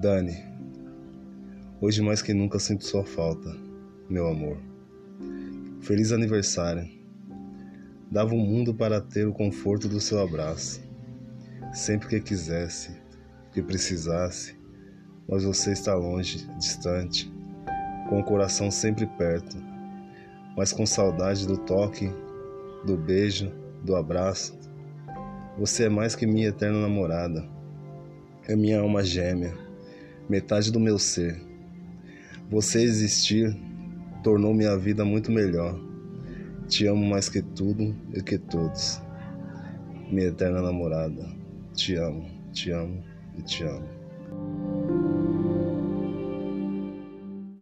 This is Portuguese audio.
Dani, hoje mais que nunca sinto sua falta, meu amor. Feliz aniversário. Dava o mundo para ter o conforto do seu abraço, sempre que quisesse, que precisasse, mas você está longe, distante, com o coração sempre perto, mas com saudade do toque, do beijo, do abraço. Você é mais que minha eterna namorada, é minha alma gêmea metade do meu ser. Você existir tornou minha vida muito melhor. Te amo mais que tudo e que todos. Minha eterna namorada. Te amo, te amo e te amo.